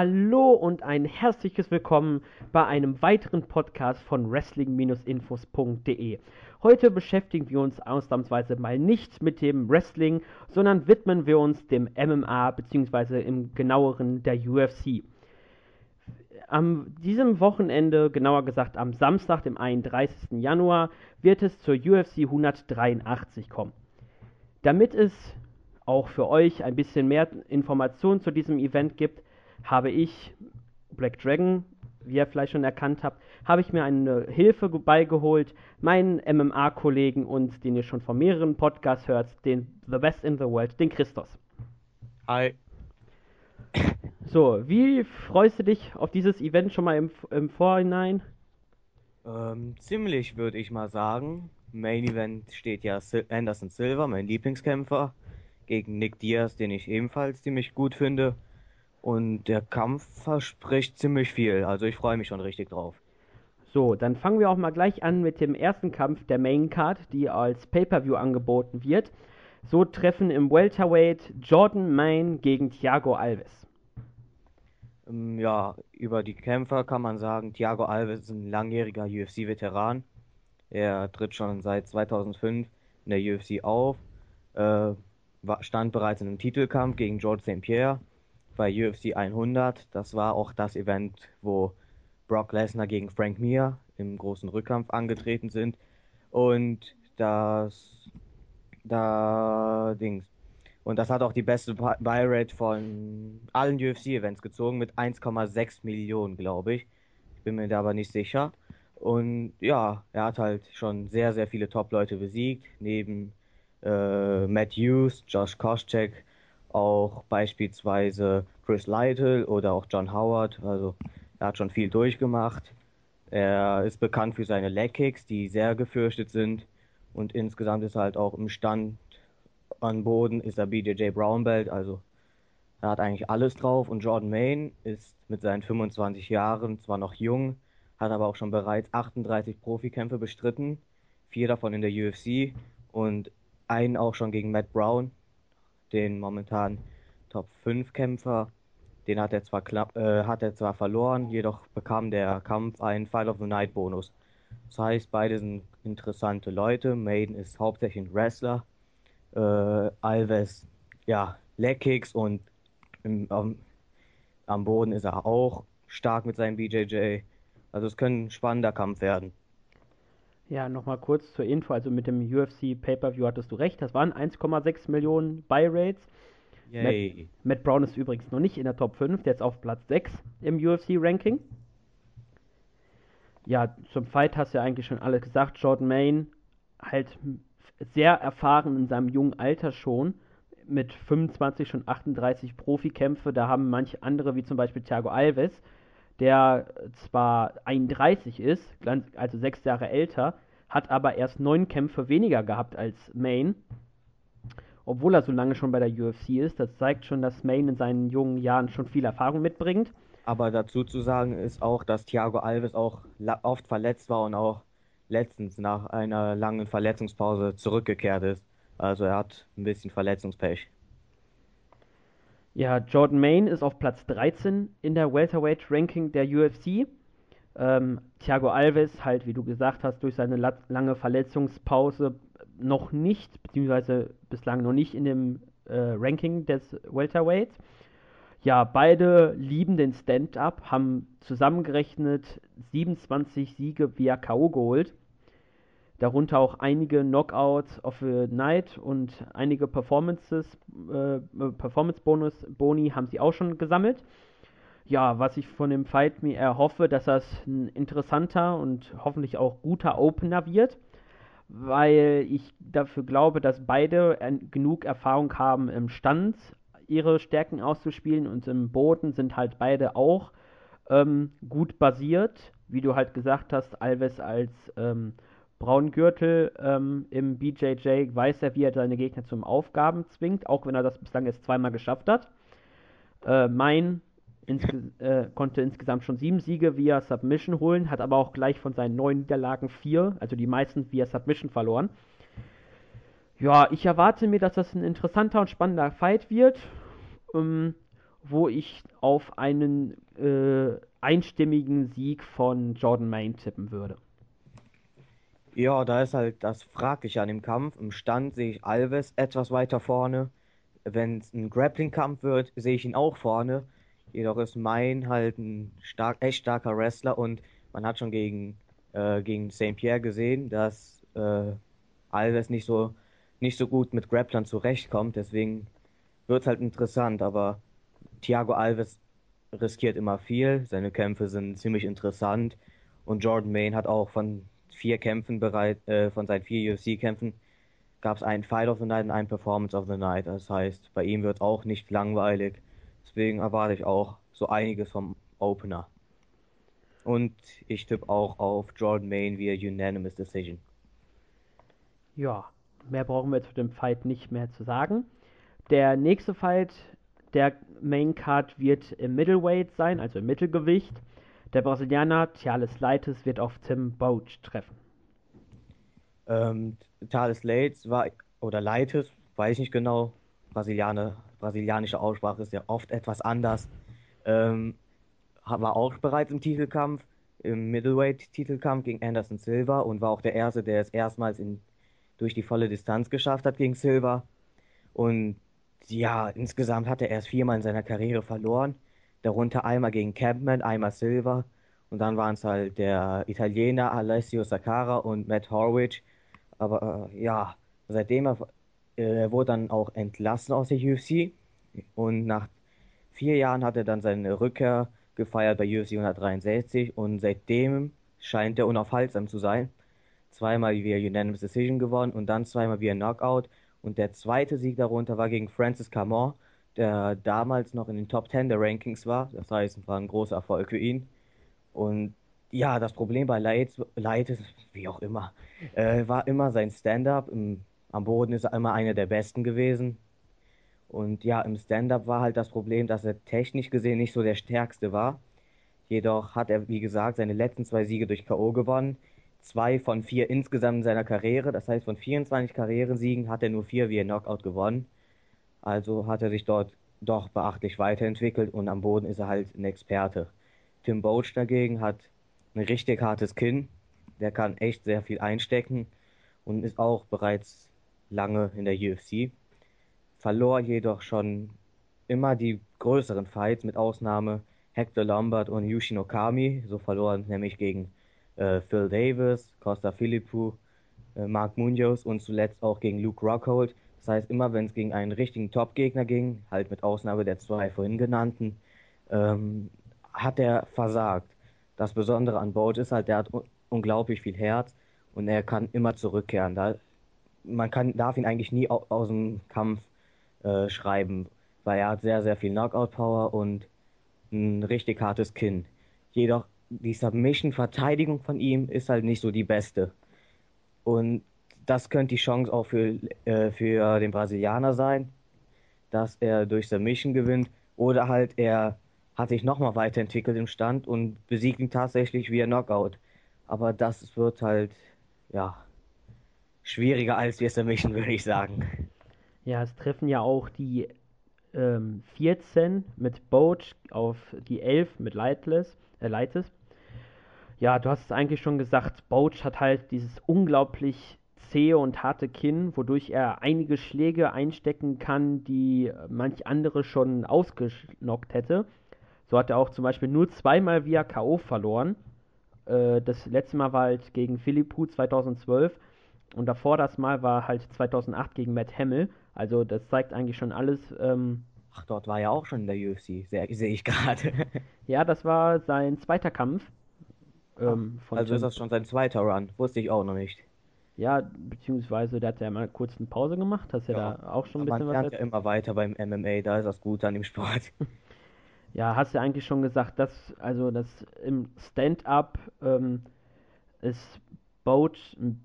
Hallo und ein herzliches Willkommen bei einem weiteren Podcast von Wrestling-Infos.de. Heute beschäftigen wir uns ausnahmsweise mal nicht mit dem Wrestling, sondern widmen wir uns dem MMA bzw. im genaueren der UFC. Am diesem Wochenende, genauer gesagt am Samstag, dem 31. Januar, wird es zur UFC 183 kommen. Damit es auch für euch ein bisschen mehr Informationen zu diesem Event gibt, habe ich Black Dragon, wie ihr vielleicht schon erkannt habt, habe ich mir eine Hilfe beigeholt, meinen MMA-Kollegen und den ihr schon von mehreren Podcasts hört, den The Best in the World, den Christos. Hi. So, wie freust du dich auf dieses Event schon mal im, im Vorhinein? Ähm, ziemlich, würde ich mal sagen. Main Event steht ja Sil Anderson Silva, mein Lieblingskämpfer, gegen Nick Diaz, den ich ebenfalls ziemlich gut finde. Und der Kampf verspricht ziemlich viel. Also ich freue mich schon richtig drauf. So, dann fangen wir auch mal gleich an mit dem ersten Kampf der Main Card, die als Pay-per-View angeboten wird. So treffen im Welterweight Jordan Main gegen Thiago Alves. Ähm, ja, über die Kämpfer kann man sagen, Thiago Alves ist ein langjähriger UFC-Veteran. Er tritt schon seit 2005 in der UFC auf, äh, stand bereits in einem Titelkampf gegen George St. Pierre bei UFC 100. Das war auch das Event, wo Brock Lesnar gegen Frank Mir im großen Rückkampf angetreten sind. Und das, da Dings. Und das hat auch die beste Buy-Rate von allen UFC-Events gezogen mit 1,6 Millionen, glaube ich. Ich bin mir da aber nicht sicher. Und ja, er hat halt schon sehr, sehr viele Top-Leute besiegt. Neben äh, Matt Hughes, Josh Koscheck, auch beispielsweise Chris Lytle oder auch John Howard. Also er hat schon viel durchgemacht. Er ist bekannt für seine Leg Kicks, die sehr gefürchtet sind. Und insgesamt ist er halt auch im Stand an Boden, ist er BJJ Brown Belt. Also er hat eigentlich alles drauf. Und Jordan Main ist mit seinen 25 Jahren zwar noch jung, hat aber auch schon bereits 38 Profikämpfe bestritten. Vier davon in der UFC und einen auch schon gegen Matt Brown, den momentan Top 5 Kämpfer. Den hat er zwar knapp, äh, hat er zwar verloren, jedoch bekam der Kampf einen Fight of the Night Bonus. Das heißt, beide sind interessante Leute. Maiden ist hauptsächlich ein Wrestler. Äh, Alves, ja, Leg Kicks und im, am, am Boden ist er auch stark mit seinem BJJ. Also es könnte ein spannender Kampf werden. Ja, nochmal kurz zur Info. Also mit dem UFC Pay-Per-View hattest du recht. Das waren 1,6 Millionen Buy-Rates. Matt, Matt, Brown ist übrigens noch nicht in der Top 5. Der ist auf Platz 6 im UFC-Ranking. Ja, zum Fight hast du ja eigentlich schon alles gesagt. Jordan Main halt sehr erfahren in seinem jungen Alter schon. Mit 25 schon 38 Profikämpfe. Da haben manche andere, wie zum Beispiel Thiago Alves, der zwar 31 ist, also sechs Jahre älter, hat aber erst neun Kämpfe weniger gehabt als Main, obwohl er so lange schon bei der UFC ist. Das zeigt schon, dass Main in seinen jungen Jahren schon viel Erfahrung mitbringt. Aber dazu zu sagen ist auch, dass Thiago Alves auch oft verletzt war und auch letztens nach einer langen Verletzungspause zurückgekehrt ist. Also er hat ein bisschen Verletzungspech. Ja, Jordan Main ist auf Platz 13 in der Welterweight Ranking der UFC. Ähm, Thiago Alves, halt, wie du gesagt hast, durch seine lange Verletzungspause noch nicht, beziehungsweise bislang noch nicht in dem äh, Ranking des Welterweights. Ja, beide lieben den Stand-Up, haben zusammengerechnet 27 Siege via K.O. geholt darunter auch einige Knockouts of the Night und einige Performances, äh, Performance-Bonus, Boni haben sie auch schon gesammelt. Ja, was ich von dem Fight mir erhoffe, dass das ein interessanter und hoffentlich auch guter Opener wird, weil ich dafür glaube, dass beide genug Erfahrung haben im Stand ihre Stärken auszuspielen und im Boden sind halt beide auch ähm, gut basiert, wie du halt gesagt hast, Alves als ähm, Braungürtel ähm, im BJJ weiß er, wie er seine Gegner zum Aufgaben zwingt, auch wenn er das bislang jetzt zweimal geschafft hat. Äh, mein insge äh, konnte insgesamt schon sieben Siege via Submission holen, hat aber auch gleich von seinen neun Niederlagen vier, also die meisten via Submission verloren. Ja, ich erwarte mir, dass das ein interessanter und spannender Fight wird. Ähm, wo ich auf einen äh, einstimmigen Sieg von Jordan Main tippen würde. Ja, da ist halt das Fragliche an dem Kampf. Im Stand sehe ich Alves etwas weiter vorne. Wenn es ein Grappling-Kampf wird, sehe ich ihn auch vorne. Jedoch ist Main halt ein stark, echt starker Wrestler und man hat schon gegen, äh, gegen St. Pierre gesehen, dass äh, Alves nicht so, nicht so gut mit Grapplern zurechtkommt. Deswegen wird es halt interessant. Aber Thiago Alves riskiert immer viel. Seine Kämpfe sind ziemlich interessant. Und Jordan Main hat auch von vier Kämpfen bereit, äh, von seinen vier UFC-Kämpfen gab es einen Fight of the Night und einen Performance of the Night. Das heißt, bei ihm wird auch nicht langweilig. Deswegen erwarte ich auch so einiges vom Opener. Und ich tippe auch auf Jordan Main via Unanimous Decision. Ja, mehr brauchen wir zu dem Fight nicht mehr zu sagen. Der nächste Fight der Main Card wird im Middleweight sein, also im Mittelgewicht. Der Brasilianer Thales Leites wird auf Tim Boach treffen. Ähm, Thales Leites war, oder Leites, weiß ich nicht genau, Brasilianer, brasilianische Aussprache ist ja oft etwas anders. Ähm, war auch bereits im Titelkampf, im Middleweight-Titelkampf gegen Anderson Silva und war auch der Erste, der es erstmals in, durch die volle Distanz geschafft hat gegen Silva. Und ja, insgesamt hat er erst viermal in seiner Karriere verloren. Darunter einmal gegen Campman, einmal Silva. Und dann waren es halt der Italiener Alessio Sakara und Matt Horwich. Aber äh, ja, seitdem er, äh, er wurde dann auch entlassen aus der UFC. Und nach vier Jahren hat er dann seine Rückkehr gefeiert bei UFC 163 und seitdem scheint er unaufhaltsam zu sein. Zweimal via Unanimous Decision gewonnen und dann zweimal via Knockout und der zweite Sieg darunter war gegen Francis Camon, der damals noch in den Top 10 der Rankings war. Das heißt, es war ein großer Erfolg für ihn. Und ja, das Problem bei Light, Light ist, wie auch immer, äh, war immer sein Stand-up. Am Boden ist er immer einer der besten gewesen. Und ja, im Stand-up war halt das Problem, dass er technisch gesehen nicht so der stärkste war. Jedoch hat er, wie gesagt, seine letzten zwei Siege durch K.O. gewonnen zwei von vier insgesamt in seiner Karriere. Das heißt, von 24 Karrieresiegen hat er nur vier via Knockout gewonnen. Also hat er sich dort doch beachtlich weiterentwickelt und am Boden ist er halt ein Experte. Tim Boach dagegen hat ein richtig hartes Kinn. Der kann echt sehr viel einstecken und ist auch bereits lange in der UFC. Verlor jedoch schon immer die größeren Fights, mit Ausnahme Hector Lombard und Yushin Okami. So verloren nämlich gegen äh, Phil Davis, Costa Philippou, äh, Mark Munoz und zuletzt auch gegen Luke Rockhold. Das heißt, immer wenn es gegen einen richtigen Top-Gegner ging, halt mit Ausnahme der zwei vorhin genannten, ähm, hat er versagt. Das Besondere an Bolt ist halt, der hat un unglaublich viel Herz und er kann immer zurückkehren. Da, man kann, darf ihn eigentlich nie au aus dem Kampf äh, schreiben, weil er hat sehr, sehr viel Knockout-Power und ein richtig hartes Kinn. Jedoch die Submission-Verteidigung von ihm ist halt nicht so die beste. Und das könnte die Chance auch für, äh, für den Brasilianer sein, dass er durch Submission gewinnt. Oder halt er hat sich nochmal weiterentwickelt im Stand und besiegt ihn tatsächlich via Knockout. Aber das wird halt, ja, schwieriger als via Submission, würde ich sagen. Ja, es treffen ja auch die ähm, 14 mit Boach auf die 11 mit Lightless, äh, Lightless. Ja, du hast es eigentlich schon gesagt, Boach hat halt dieses unglaublich zähe und harte Kinn, wodurch er einige Schläge einstecken kann, die manch andere schon ausgenockt hätte. So hat er auch zum Beispiel nur zweimal via K.O. verloren. Äh, das letzte Mal war halt gegen Philippou 2012 und davor das Mal war halt 2008 gegen Matt Hamill. Also das zeigt eigentlich schon alles. Ähm, Ach, dort war er auch schon in der UFC, sehe ich gerade. ja, das war sein zweiter Kampf. Ähm, also ist das schon sein zweiter Run, wusste ich auch noch nicht. Ja, beziehungsweise der hat ja mal kurz eine Pause gemacht, hast ja, ja da auch schon ein bisschen man was. Man ja immer weiter beim MMA, da ist das gut an dem Sport. ja, hast du ja eigentlich schon gesagt, dass also das im Stand-up ähm, ist Boat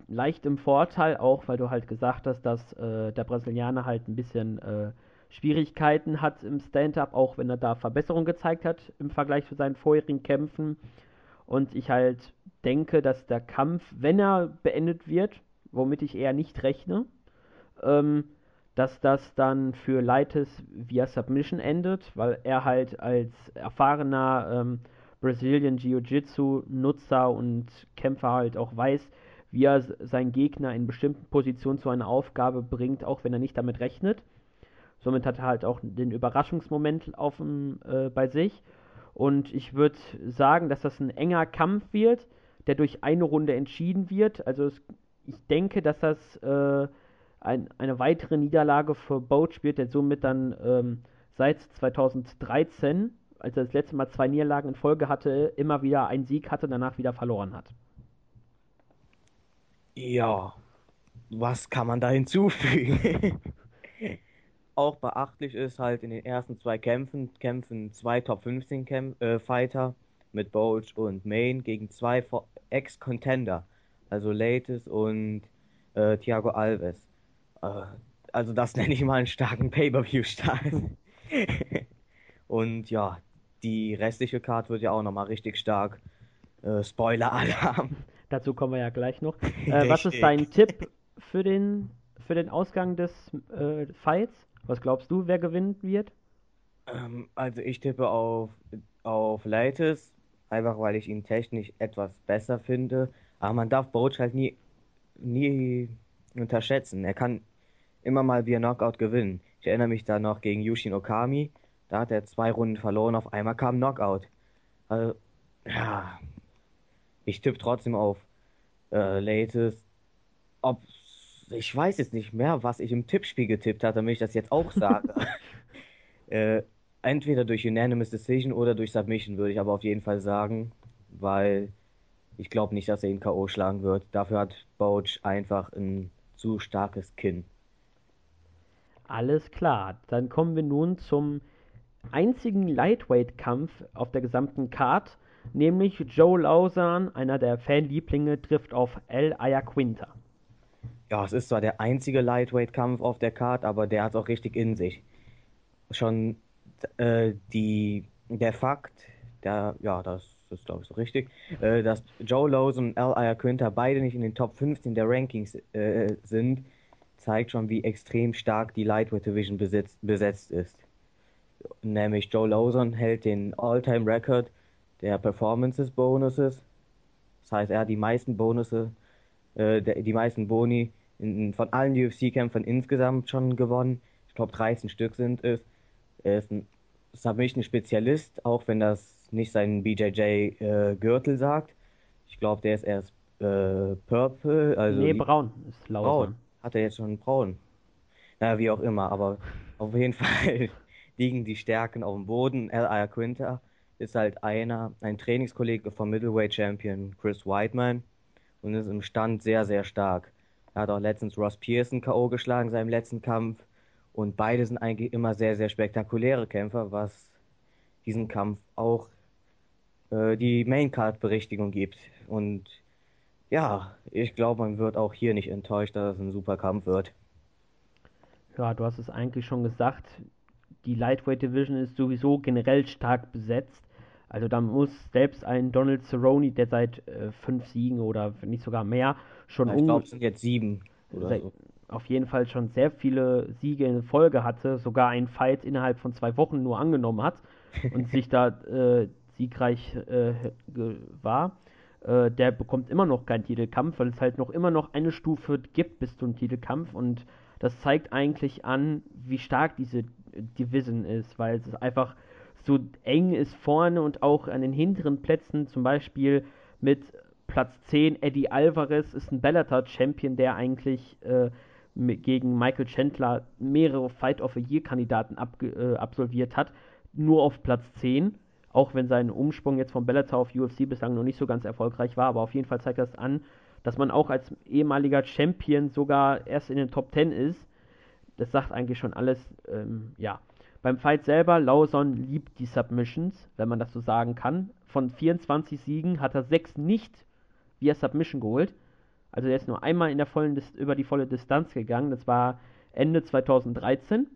leicht im Vorteil, auch weil du halt gesagt hast, dass äh, der Brasilianer halt ein bisschen äh, Schwierigkeiten hat im Stand-up, auch wenn er da Verbesserungen gezeigt hat im Vergleich zu seinen vorherigen Kämpfen. Und ich halt denke, dass der Kampf, wenn er beendet wird, womit ich eher nicht rechne, ähm, dass das dann für Leites via Submission endet, weil er halt als erfahrener ähm, Brazilian Jiu-Jitsu-Nutzer und Kämpfer halt auch weiß, wie er seinen Gegner in bestimmten Positionen zu einer Aufgabe bringt, auch wenn er nicht damit rechnet. Somit hat er halt auch den Überraschungsmoment auf äh, bei sich. Und ich würde sagen, dass das ein enger Kampf wird, der durch eine Runde entschieden wird. Also es, ich denke, dass das äh, ein, eine weitere Niederlage für Boach wird, der somit dann ähm, seit 2013, als er das letzte Mal zwei Niederlagen in Folge hatte, immer wieder einen Sieg hatte, danach wieder verloren hat. Ja, was kann man da hinzufügen? Auch beachtlich ist halt in den ersten zwei Kämpfen kämpfen zwei Top 15 Kämp äh, Fighter mit Boach und Main gegen zwei Ex-Contender, also Latis und äh, Thiago Alves. Äh, also das nenne ich mal einen starken Pay-Per-View-Start. und ja, die restliche Card wird ja auch nochmal richtig stark. Äh, Spoiler-Alarm. Dazu kommen wir ja gleich noch. Äh, was ist dein Tipp für den, für den Ausgang des äh, Fights? Was glaubst du, wer gewinnen wird? Ähm, also ich tippe auf, auf Leites, einfach weil ich ihn technisch etwas besser finde. Aber man darf Boach halt nie, nie unterschätzen. Er kann immer mal via Knockout gewinnen. Ich erinnere mich da noch gegen Yushin Okami. Da hat er zwei Runden verloren, auf einmal kam Knockout. Also, ja, ich tippe trotzdem auf äh, Latest. Ob ich weiß jetzt nicht mehr, was ich im Tippspiel getippt hatte, damit ich das jetzt auch sage. äh, entweder durch Unanimous Decision oder durch Submission würde ich aber auf jeden Fall sagen, weil ich glaube nicht, dass er ihn K.O. schlagen wird. Dafür hat Boach einfach ein zu starkes Kinn. Alles klar, dann kommen wir nun zum einzigen Lightweight-Kampf auf der gesamten Card nämlich Joe Lausan, einer der Fanlieblinge, trifft auf El Ayaquinta. Ja, es ist zwar der einzige Lightweight-Kampf auf der Card, aber der hat auch richtig in sich. Schon äh, die, der Fakt, der, ja, das ist glaube ich so richtig, äh, dass Joe Lawson und El Ayaquinta beide nicht in den Top 15 der Rankings äh, sind, zeigt schon, wie extrem stark die Lightweight Division besetzt, besetzt ist. Nämlich Joe Lawson hält den All-Time-Record der Performances Bonuses. Das heißt, er hat die meisten Bonusse, äh, die meisten Boni in, von allen UFC-Kämpfern insgesamt schon gewonnen. Ich glaube 13 Stück sind es. Er ist ein Submission-Spezialist, auch wenn das nicht sein BJJ-Gürtel äh, sagt. Ich glaube, der ist erst äh, Purple. Also nee, braun ist laut. Braun. Hat er jetzt schon braun? Naja, wie auch immer, aber auf jeden Fall liegen die Stärken auf dem Boden. L.I. Quinter ist halt einer, ein Trainingskollege vom Middleweight Champion Chris Whiteman und ist im Stand sehr, sehr stark. Er hat auch letztens Ross Pearson K.O. geschlagen, seinem letzten Kampf. Und beide sind eigentlich immer sehr, sehr spektakuläre Kämpfer, was diesen Kampf auch äh, die Maincard-Berichtigung gibt. Und ja, ich glaube, man wird auch hier nicht enttäuscht, dass es ein super Kampf wird. Ja, du hast es eigentlich schon gesagt. Die Lightweight Division ist sowieso generell stark besetzt. Also da muss selbst ein Donald Cerrone, der seit äh, fünf Siegen oder nicht sogar mehr schon ja, Ich glaube, es sind jetzt sieben oder so. Auf jeden Fall schon sehr viele Siege in Folge hatte, sogar einen Fight innerhalb von zwei Wochen nur angenommen hat und sich da äh, siegreich äh, war. Äh, der bekommt immer noch keinen Titelkampf, weil es halt noch immer noch eine Stufe gibt bis zum Titelkampf und das zeigt eigentlich an, wie stark diese Division ist, weil es einfach so eng ist vorne und auch an den hinteren Plätzen, zum Beispiel mit Platz 10 Eddie Alvarez ist ein Bellator-Champion, der eigentlich äh, gegen Michael Chandler mehrere Fight of the Year-Kandidaten äh, absolviert hat, nur auf Platz 10. Auch wenn sein Umsprung jetzt von Bellator auf UFC bislang noch nicht so ganz erfolgreich war, aber auf jeden Fall zeigt das an, dass man auch als ehemaliger Champion sogar erst in den Top 10 ist. Das sagt eigentlich schon alles, ähm, ja. Beim Fight selber, Lawson liebt die Submissions, wenn man das so sagen kann. Von 24 Siegen hat er 6 nicht via Submission geholt. Also er ist nur einmal in der vollen über die volle Distanz gegangen. Das war Ende 2013.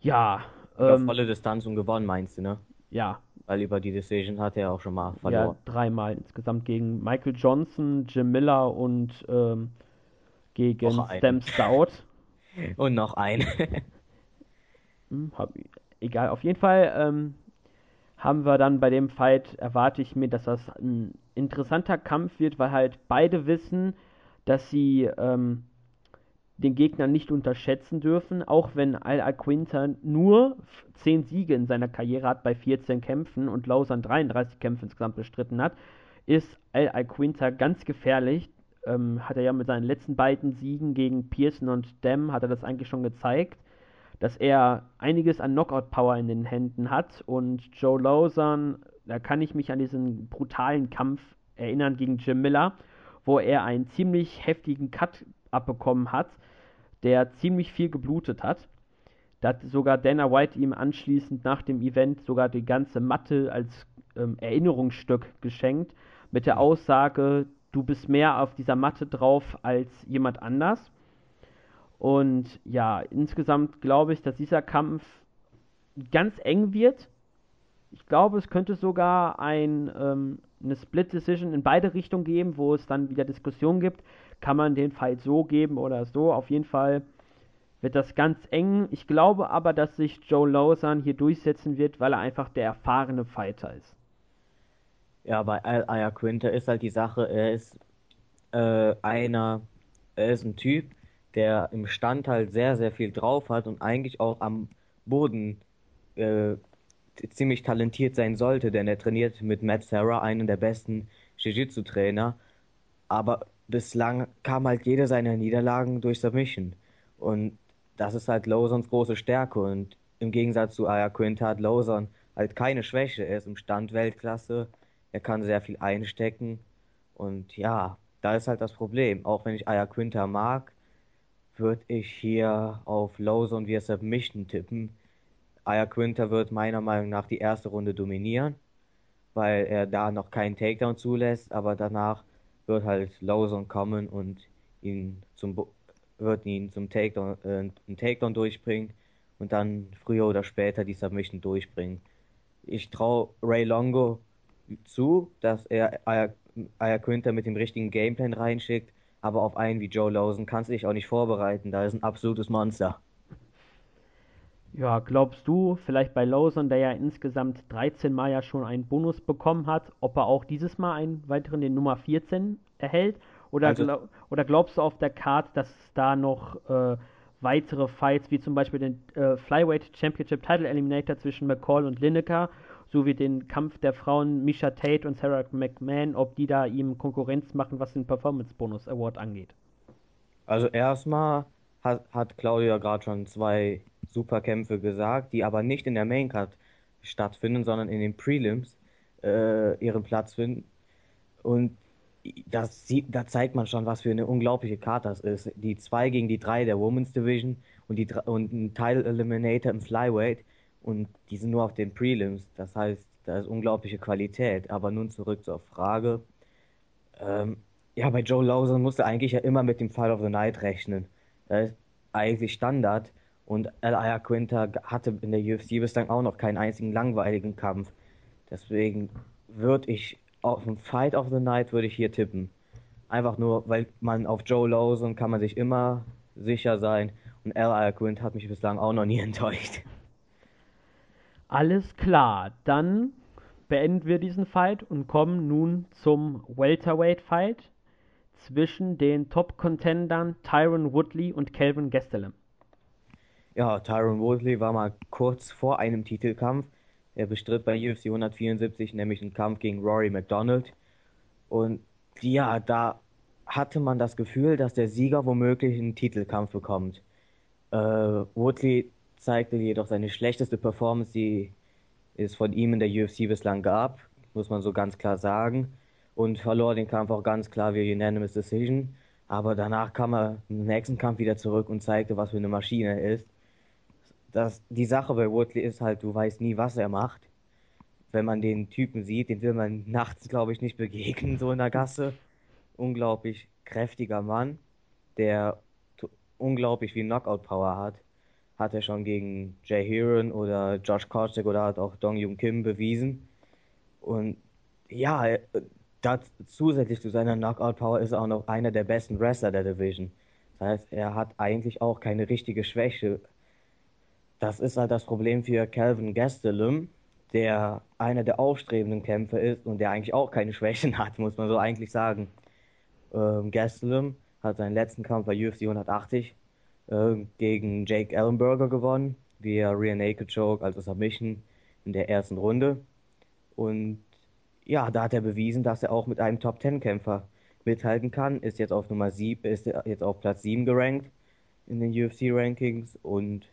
Ja. Ähm, volle Distanz und gewonnen, meinst du, ne? Ja. Weil über die Decision hat er auch schon mal verloren. Ja, dreimal insgesamt gegen Michael Johnson, Jim Miller und ähm, gegen Stem Stout. Und noch ein. hm, hab, egal, auf jeden Fall ähm, haben wir dann bei dem Fight, erwarte ich mir, dass das ein interessanter Kampf wird, weil halt beide wissen, dass sie ähm, den Gegner nicht unterschätzen dürfen, auch wenn Al Aquinta nur 10 Siege in seiner Karriere hat bei 14 Kämpfen und Lausanne 33 Kämpfe insgesamt bestritten hat, ist Al Aquinta ganz gefährlich. Ähm, hat er ja mit seinen letzten beiden Siegen gegen Pearson und Dem hat er das eigentlich schon gezeigt, dass er einiges an Knockout-Power in den Händen hat und Joe Lausanne, da kann ich mich an diesen brutalen Kampf erinnern gegen Jim Miller, wo er einen ziemlich heftigen Cut abbekommen hat, der ziemlich viel geblutet hat. Da hat sogar Dana White ihm anschließend nach dem Event sogar die ganze Matte als ähm, Erinnerungsstück geschenkt, mit der Aussage, du bist mehr auf dieser Matte drauf als jemand anders. Und ja, insgesamt glaube ich, dass dieser Kampf ganz eng wird. Ich glaube, es könnte sogar ein, ähm, eine Split Decision in beide Richtungen geben, wo es dann wieder Diskussionen gibt. Kann man den Fight so geben oder so? Auf jeden Fall wird das ganz eng. Ich glaube aber, dass sich Joe Lawson hier durchsetzen wird, weil er einfach der erfahrene Fighter ist. Ja, bei Aya Quinter ist halt die Sache, er ist äh, einer, er ist ein Typ, der im Stand halt sehr, sehr viel drauf hat und eigentlich auch am Boden äh, ziemlich talentiert sein sollte, denn er trainiert mit Matt Serra, einen der besten Jiu-Jitsu-Trainer. Aber bislang kam halt jede seiner Niederlagen durch Submission. Und das ist halt Lawsons große Stärke. Und im Gegensatz zu Aya Quinta hat Lawson halt keine Schwäche. Er ist im Stand Weltklasse, er kann sehr viel einstecken. Und ja, da ist halt das Problem. Auch wenn ich Aya Quinta mag, würde ich hier auf Lawson via Submission tippen. Aya Quinta wird meiner Meinung nach die erste Runde dominieren, weil er da noch keinen Takedown zulässt, aber danach wird halt Lawson kommen und ihn zum wird ihn zum Takedown, äh, einen Takedown durchbringen und dann früher oder später die Submission durchbringen. Ich traue Ray Longo zu, dass er Aya Quinter mit dem richtigen Gameplan reinschickt, aber auf einen wie Joe Lawson kannst du dich auch nicht vorbereiten, da ist ein absolutes Monster. Ja, glaubst du, vielleicht bei Lawson, der ja insgesamt 13 Mal ja schon einen Bonus bekommen hat, ob er auch dieses Mal einen weiteren, den Nummer 14, erhält? Oder, also, glaub, oder glaubst du auf der Card, dass es da noch äh, weitere Fights, wie zum Beispiel den äh, Flyweight Championship Title Eliminator zwischen McCall und Lineker, sowie den Kampf der Frauen Misha Tate und Sarah McMahon, ob die da ihm Konkurrenz machen, was den Performance Bonus Award angeht? Also erstmal hat, hat Claudia gerade schon zwei Superkämpfe gesagt, die aber nicht in der Maincard stattfinden, sondern in den Prelims äh, ihren Platz finden. Und das sieht, da zeigt man schon, was für eine unglaubliche Karte das ist. Die 2 gegen die 3 der Women's Division und, die, und ein Title Eliminator im Flyweight und die sind nur auf den Prelims. Das heißt, da ist unglaubliche Qualität. Aber nun zurück zur Frage. Ähm, ja, bei Joe Lawson musste eigentlich ja immer mit dem Fight of the Night rechnen. Das ist eigentlich Standard. Und Elia Quinter hatte in der UFC bislang auch noch keinen einzigen langweiligen Kampf. Deswegen würde ich auf ein Fight of the Night würde ich hier tippen. Einfach nur, weil man auf Joe Lawson kann man sich immer sicher sein. Und L.I. Quint hat mich bislang auch noch nie enttäuscht. Alles klar, dann beenden wir diesen Fight und kommen nun zum Welterweight-Fight zwischen den Top-Contendern Tyron Woodley und Calvin Gastelum. Ja, Tyron Woodley war mal kurz vor einem Titelkampf er bestritt bei UFC 174 nämlich einen Kampf gegen Rory McDonald. Und ja, da hatte man das Gefühl, dass der Sieger womöglich einen Titelkampf bekommt. Äh, Woodley zeigte jedoch seine schlechteste Performance, die es von ihm in der UFC bislang gab, muss man so ganz klar sagen. Und verlor den Kampf auch ganz klar via Unanimous Decision. Aber danach kam er im nächsten Kampf wieder zurück und zeigte, was für eine Maschine er ist das, die Sache bei Woodley ist halt, du weißt nie, was er macht. Wenn man den Typen sieht, den will man nachts, glaube ich, nicht begegnen, so in der Gasse. Unglaublich kräftiger Mann, der unglaublich viel Knockout-Power hat. Hat er schon gegen Jay Heron oder Josh Koscheck oder hat auch Dong Jung Kim bewiesen. Und ja, das, zusätzlich zu seiner Knockout-Power ist er auch noch einer der besten Wrestler der Division. Das heißt, er hat eigentlich auch keine richtige Schwäche. Das ist halt das Problem für Calvin Gastelum, der einer der aufstrebenden Kämpfer ist und der eigentlich auch keine Schwächen hat, muss man so eigentlich sagen. Ähm, Gastelum hat seinen letzten Kampf bei UFC 180 äh, gegen Jake Ellenberger gewonnen, via Rear Naked Choke, also Submission in der ersten Runde. Und ja, da hat er bewiesen, dass er auch mit einem Top Ten Kämpfer mithalten kann. Ist jetzt auf Nummer 7, ist jetzt auf Platz 7 gerankt in den UFC Rankings und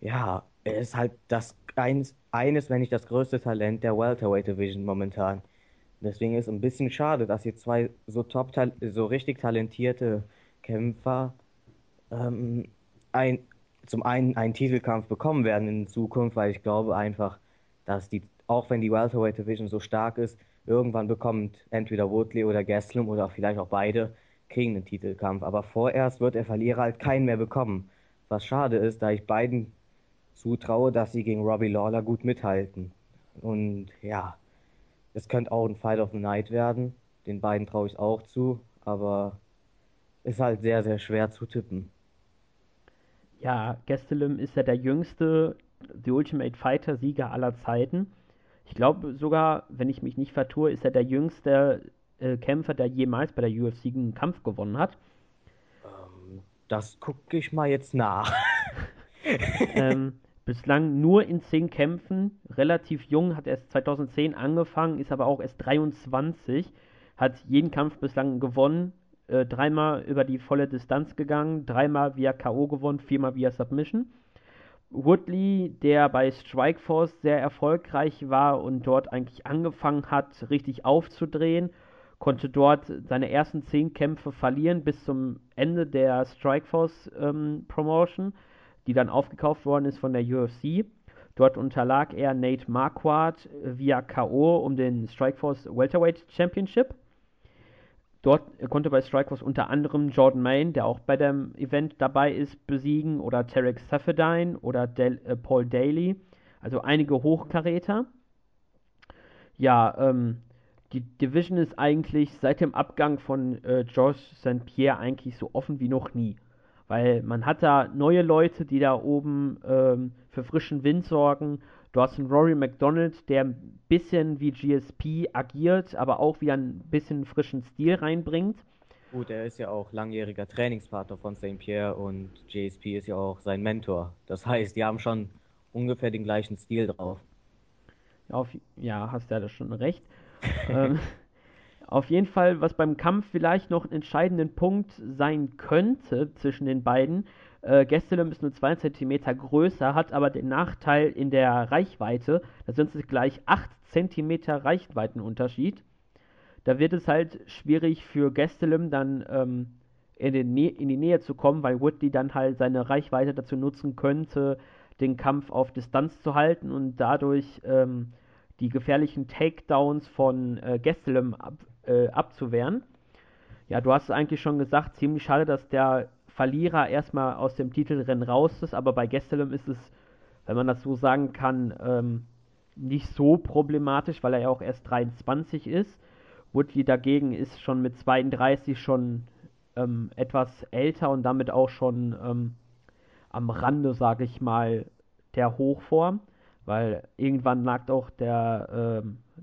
ja, er ist halt das eines, eines, wenn nicht das größte Talent der Welterweight Division momentan. Deswegen ist es ein bisschen schade, dass hier zwei so top, so richtig talentierte Kämpfer ähm, ein, zum einen einen Titelkampf bekommen werden in Zukunft, weil ich glaube einfach, dass die, auch wenn die Welterweight Division so stark ist, irgendwann bekommt entweder Woodley oder Gastelum oder vielleicht auch beide kriegen einen Titelkampf. Aber vorerst wird der Verlierer halt keinen mehr bekommen. Was schade ist, da ich beiden zutraue, dass sie gegen Robbie Lawler gut mithalten. Und ja, es könnte auch ein Fight of the Night werden. Den beiden traue ich auch zu, aber ist halt sehr, sehr schwer zu tippen. Ja, Gastelum ist ja der jüngste The Ultimate Fighter Sieger aller Zeiten. Ich glaube sogar, wenn ich mich nicht vertue, ist er der jüngste äh, Kämpfer, der jemals bei der UFC einen Kampf gewonnen hat. Ähm, das gucke ich mal jetzt nach. ähm, bislang nur in 10 Kämpfen, relativ jung, hat erst 2010 angefangen, ist aber auch erst 23, hat jeden Kampf bislang gewonnen, äh, dreimal über die volle Distanz gegangen, dreimal via K.O. gewonnen, viermal via Submission. Woodley, der bei Strikeforce sehr erfolgreich war und dort eigentlich angefangen hat, richtig aufzudrehen, konnte dort seine ersten zehn Kämpfe verlieren bis zum Ende der Strikeforce ähm, Promotion, die dann aufgekauft worden ist von der UFC. Dort unterlag er Nate Marquardt via K.O. um den Strikeforce Welterweight Championship. Dort konnte bei Strikeforce unter anderem Jordan Main, der auch bei dem Event dabei ist, besiegen oder Tarek Safedine oder Del äh, Paul Daly, also einige Hochkaräter. Ja, ähm, die Division ist eigentlich seit dem Abgang von äh, George St. Pierre eigentlich so offen wie noch nie. Weil man hat da neue Leute, die da oben ähm, für frischen Wind sorgen Du hast einen Rory McDonald, der ein bisschen wie GSP agiert, aber auch wieder ein bisschen frischen Stil reinbringt. Gut, er ist ja auch langjähriger Trainingspartner von St. Pierre und GSP ist ja auch sein Mentor. Das heißt, die haben schon ungefähr den gleichen Stil drauf. Auf, ja, hast ja da schon recht. ähm, auf jeden Fall, was beim Kampf vielleicht noch ein entscheidender Punkt sein könnte zwischen den beiden, äh, Gastelum ist nur 2 cm größer, hat aber den Nachteil in der Reichweite. Da sind es gleich 8 cm Reichweitenunterschied. Da wird es halt schwierig für Gastelum dann ähm, in, in, die Nähe zu kommen, weil Woodley dann halt seine Reichweite dazu nutzen könnte, den Kampf auf Distanz zu halten und dadurch ähm, die gefährlichen Takedowns von äh, Gastelum ab, äh, abzuwehren. Ja, du hast es eigentlich schon gesagt, ziemlich schade, dass der Verlierer erstmal aus dem Titelrennen raus ist, aber bei Gestelum ist es, wenn man das so sagen kann, ähm, nicht so problematisch, weil er ja auch erst 23 ist. Woodley dagegen ist schon mit 32 schon ähm, etwas älter und damit auch schon ähm, am Rande, sage ich mal, der Hochform, weil irgendwann nagt auch der,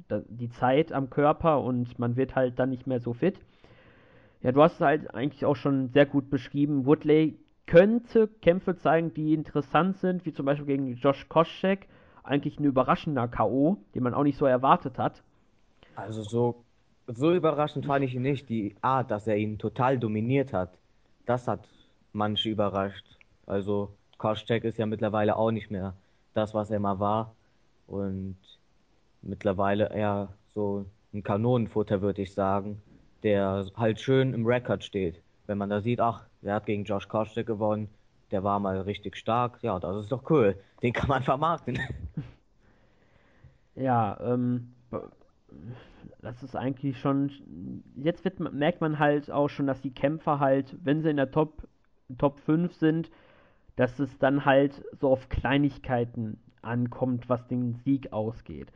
äh, die Zeit am Körper und man wird halt dann nicht mehr so fit. Ja, du hast es halt eigentlich auch schon sehr gut beschrieben. Woodley könnte Kämpfe zeigen, die interessant sind, wie zum Beispiel gegen Josh Koscheck. Eigentlich ein überraschender K.O., den man auch nicht so erwartet hat. Also so, so überraschend fand ich ihn nicht. Die Art, dass er ihn total dominiert hat, das hat manche überrascht. Also Koscheck ist ja mittlerweile auch nicht mehr das, was er mal war. Und mittlerweile eher so ein Kanonenfutter, würde ich sagen der halt schön im Rekord steht. Wenn man da sieht, ach, der hat gegen Josh Koscheck gewonnen, der war mal richtig stark, ja, das ist doch cool. Den kann man vermarkten. Ja, ähm, das ist eigentlich schon. Jetzt wird, merkt man halt auch schon, dass die Kämpfer halt, wenn sie in der Top, Top 5 sind, dass es dann halt so auf Kleinigkeiten ankommt, was den Sieg ausgeht.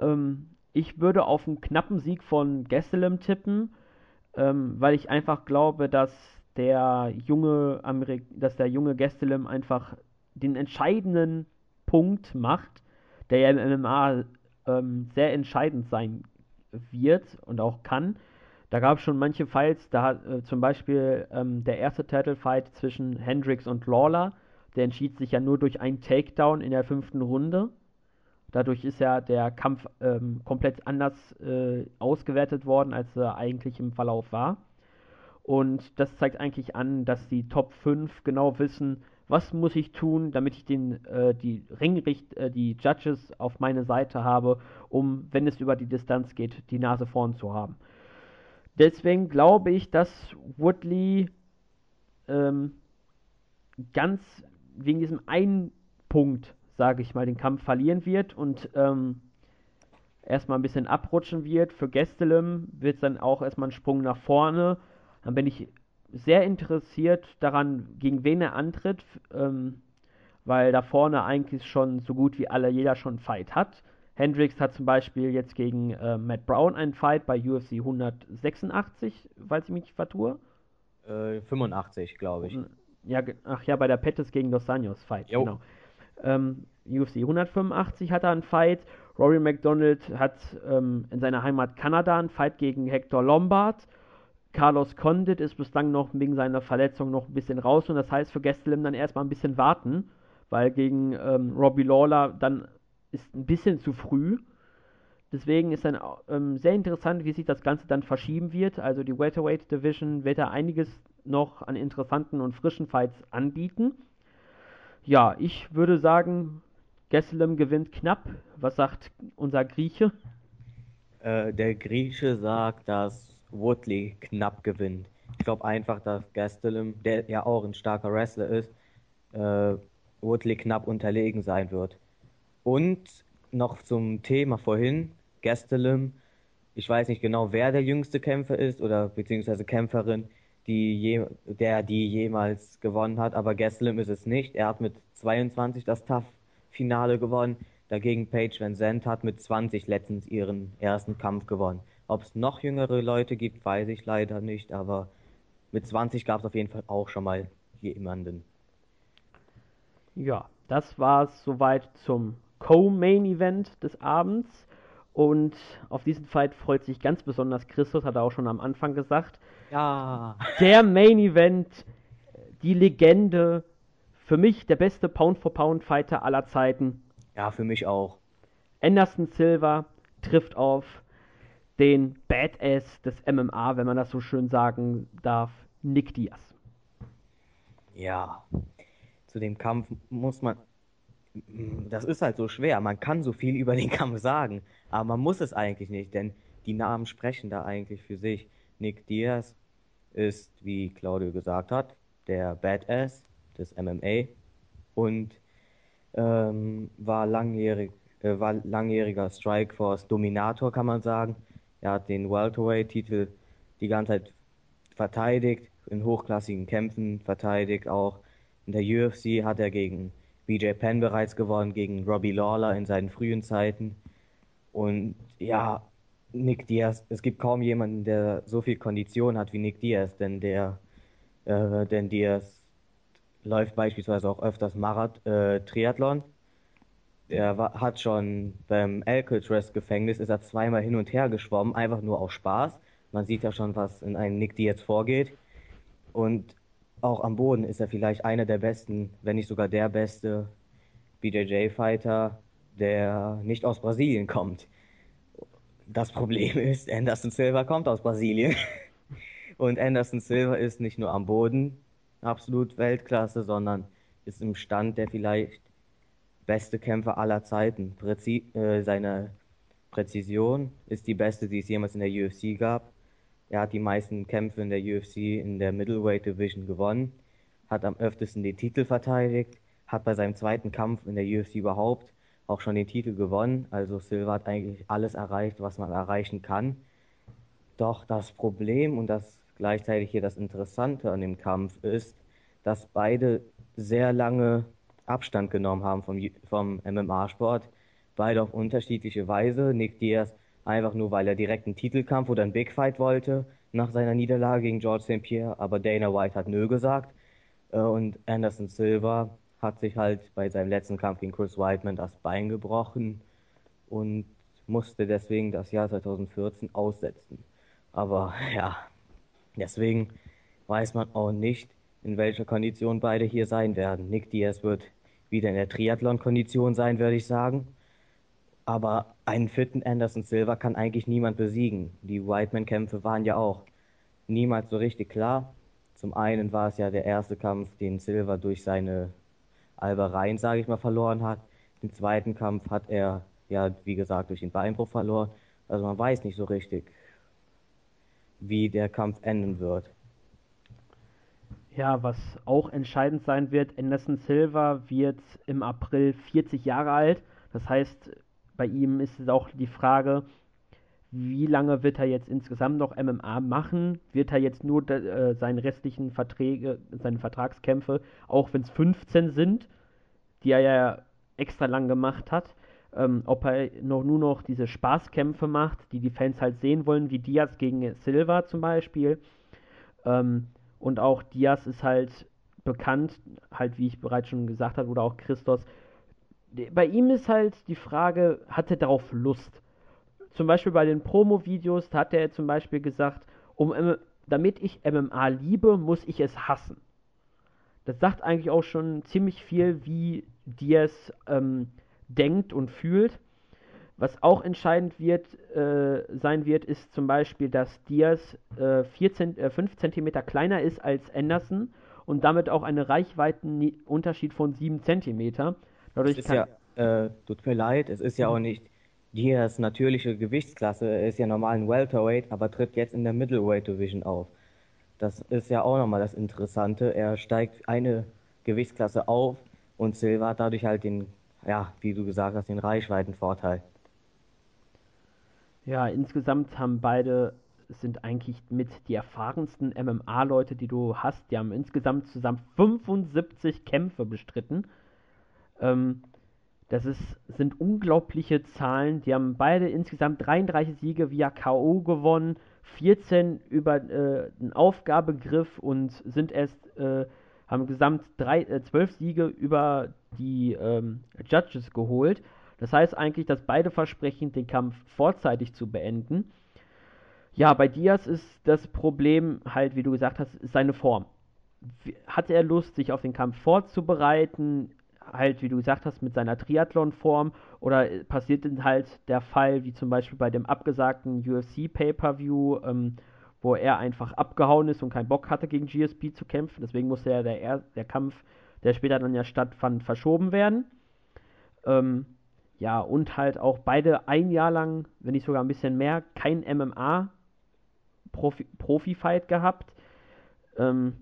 Ähm, ich würde auf einen knappen Sieg von Gesselem tippen, ähm, weil ich einfach glaube, dass der junge Amerik dass der junge Gastelum einfach den entscheidenden Punkt macht, der ja im MMA ähm, sehr entscheidend sein wird und auch kann. Da gab es schon manche Fights, da äh, zum Beispiel ähm, der erste Title Fight zwischen Hendricks und Lawler, der entschied sich ja nur durch einen Takedown in der fünften Runde. Dadurch ist ja der Kampf ähm, komplett anders äh, ausgewertet worden, als er eigentlich im Verlauf war. Und das zeigt eigentlich an, dass die Top 5 genau wissen, was muss ich tun, damit ich den, äh, die Ringricht, äh, die Judges auf meine Seite habe, um, wenn es über die Distanz geht, die Nase vorn zu haben. Deswegen glaube ich, dass Woodley ähm, ganz wegen diesem einen Punkt, sage ich mal, den Kampf verlieren wird und ähm, erstmal ein bisschen abrutschen wird. Für Gastelum wird es dann auch erstmal ein Sprung nach vorne. Dann bin ich sehr interessiert daran, gegen wen er antritt, ähm, weil da vorne eigentlich schon so gut wie alle jeder schon einen Fight hat. Hendricks hat zum Beispiel jetzt gegen äh, Matt Brown einen Fight bei UFC 186, falls ich mich nicht vertue. Äh, 85, glaube ich. Ja, ach ja, bei der Pettis gegen Dos Anjos Fight, jo. genau. Ähm, UFC 185 hat er einen Fight. Rory McDonald hat ähm, in seiner Heimat Kanada einen Fight gegen Hector Lombard. Carlos Condit ist bislang noch wegen seiner Verletzung noch ein bisschen raus und das heißt für Gastelum dann erstmal ein bisschen warten, weil gegen ähm, Robbie Lawler dann ist ein bisschen zu früh. Deswegen ist dann ähm, sehr interessant, wie sich das Ganze dann verschieben wird. Also die Welterweight Division wird da einiges noch an interessanten und frischen Fights anbieten. Ja, ich würde sagen, Gesselem gewinnt knapp. Was sagt unser Grieche? Äh, der Grieche sagt, dass Woodley knapp gewinnt. Ich glaube einfach, dass Gastelum, der ja auch ein starker Wrestler ist, äh, Woodley knapp unterlegen sein wird. Und noch zum Thema vorhin, Gastelum, ich weiß nicht genau, wer der jüngste Kämpfer ist oder beziehungsweise Kämpferin, die je, der die jemals gewonnen hat, aber Gastelum ist es nicht. Er hat mit 22 das Tough-Finale gewonnen. Dagegen Paige Van Zandt hat mit 20 letztens ihren ersten Kampf gewonnen. Ob es noch jüngere Leute gibt, weiß ich leider nicht, aber mit 20 gab es auf jeden Fall auch schon mal jemanden. Ja, das war es soweit zum Co-Main-Event des Abends. Und auf diesen Fight freut sich ganz besonders Christus, hat er auch schon am Anfang gesagt. Ja. Der Main-Event, die Legende, für mich der beste Pound-for-Pound-Fighter aller Zeiten. Ja, für mich auch. Anderson Silva trifft auf den Badass des MMA, wenn man das so schön sagen darf, Nick Diaz. Ja, zu dem Kampf muss man das ist halt so schwer. Man kann so viel über den Kampf sagen, aber man muss es eigentlich nicht, denn die Namen sprechen da eigentlich für sich. Nick Diaz ist, wie Claudio gesagt hat, der Badass des MMA und ähm, war, langjährig, äh, war langjähriger Strikeforce Dominator, kann man sagen. Er hat den Welterweight-Titel die ganze Zeit verteidigt, in hochklassigen Kämpfen verteidigt, auch in der UFC hat er gegen BJ Penn bereits gewonnen gegen Robbie Lawler in seinen frühen Zeiten. Und ja, Nick Diaz, es gibt kaum jemanden, der so viel Kondition hat wie Nick Diaz, denn der, äh, denn Diaz läuft beispielsweise auch öfters Marath äh, Triathlon. Er hat schon beim Alcatraz-Gefängnis ist er zweimal hin und her geschwommen, einfach nur aus Spaß. Man sieht ja schon, was in einem Nick Diaz vorgeht. Und auch am Boden ist er vielleicht einer der besten, wenn nicht sogar der beste BJJ-Fighter, der nicht aus Brasilien kommt. Das Problem ist, Anderson Silva kommt aus Brasilien. Und Anderson Silva ist nicht nur am Boden absolut Weltklasse, sondern ist im Stand der vielleicht beste Kämpfer aller Zeiten. Präzi äh, seine Präzision ist die beste, die es jemals in der UFC gab. Er hat die meisten Kämpfe in der UFC in der Middleweight Division gewonnen, hat am öftesten den Titel verteidigt, hat bei seinem zweiten Kampf in der UFC überhaupt auch schon den Titel gewonnen. Also Silva hat eigentlich alles erreicht, was man erreichen kann. Doch das Problem und das gleichzeitig hier das Interessante an dem Kampf ist, dass beide sehr lange Abstand genommen haben vom, vom MMA-Sport. Beide auf unterschiedliche Weise. Nick Diaz einfach nur, weil er direkt einen Titelkampf oder einen Big Fight wollte. nach seiner Niederlage gegen George St. Pierre, aber Dana White hat nö gesagt. Äh, und Anderson Silva hat sich halt bei seinem letzten Kampf gegen Chris Whiteman das Bein gebrochen und musste deswegen das Jahr 2014 aussetzen. Aber ja, deswegen weiß man auch nicht, in welcher Kondition beide hier sein werden. Nick Diaz wird wieder in der Triathlon-Kondition sein, würde ich sagen. Aber einen fitten Anderson Silva kann eigentlich niemand besiegen. Die Whiteman-Kämpfe waren ja auch niemals so richtig klar. Zum einen war es ja der erste Kampf, den Silva durch seine Albereien, sage ich mal, verloren hat. Den zweiten Kampf hat er ja, wie gesagt, durch den Beinbruch verloren. Also man weiß nicht so richtig, wie der Kampf enden wird. Ja, was auch entscheidend sein wird, Anderson Silva wird im April 40 Jahre alt. Das heißt, bei ihm ist es auch die Frage, wie lange wird er jetzt insgesamt noch MMA machen? Wird er jetzt nur äh, seine restlichen Verträge, seine Vertragskämpfe, auch wenn es 15 sind, die er ja extra lang gemacht hat, ähm, ob er noch nur noch diese Spaßkämpfe macht, die die Fans halt sehen wollen, wie Diaz gegen Silva zum Beispiel. Ähm, und auch Diaz ist halt bekannt, halt wie ich bereits schon gesagt habe, oder auch Christos. Bei ihm ist halt die Frage, hat er darauf Lust? Zum Beispiel bei den Promo-Videos hat er zum Beispiel gesagt, um, damit ich MMA liebe, muss ich es hassen. Das sagt eigentlich auch schon ziemlich viel, wie Diaz ähm, denkt und fühlt. Was auch entscheidend wird, äh, sein wird, ist zum Beispiel, dass Diaz äh, 4 äh, 5 cm kleiner ist als Anderson und damit auch einen Reichweitenunterschied von 7 cm. Dadurch ist ja, äh, tut mir leid, es ist ja auch nicht Diaz natürliche Gewichtsklasse, er ist ja normal ein Welterweight, aber tritt jetzt in der Middleweight Division auf. Das ist ja auch nochmal das Interessante. Er steigt eine Gewichtsklasse auf und Silva hat dadurch halt den ja, wie du gesagt hast, den Reichweitenvorteil. Ja, insgesamt haben beide, sind eigentlich mit die erfahrensten MMA-Leute, die du hast. Die haben insgesamt zusammen 75 Kämpfe bestritten. Ähm, das ist, sind unglaubliche Zahlen. Die haben beide insgesamt 33 Siege via K.O. gewonnen, 14 über äh, einen Aufgabegriff und sind erst äh, haben gesamt drei, äh, zwölf Siege über die ähm, Judges geholt. Das heißt eigentlich, dass beide versprechen, den Kampf vorzeitig zu beenden. Ja, bei Diaz ist das Problem halt, wie du gesagt hast, seine Form. Hat er Lust, sich auf den Kampf vorzubereiten? Halt, wie du gesagt hast, mit seiner Triathlon-Form? Oder passiert denn halt der Fall, wie zum Beispiel bei dem abgesagten UFC-Pay-Per-View, ähm, wo er einfach abgehauen ist und keinen Bock hatte, gegen GSP zu kämpfen. Deswegen musste ja der, der Kampf, der später dann ja stattfand, verschoben werden. Ähm, ja, und halt auch beide ein Jahr lang, wenn nicht sogar ein bisschen mehr, kein MMA-Profi-Fight gehabt. Ähm,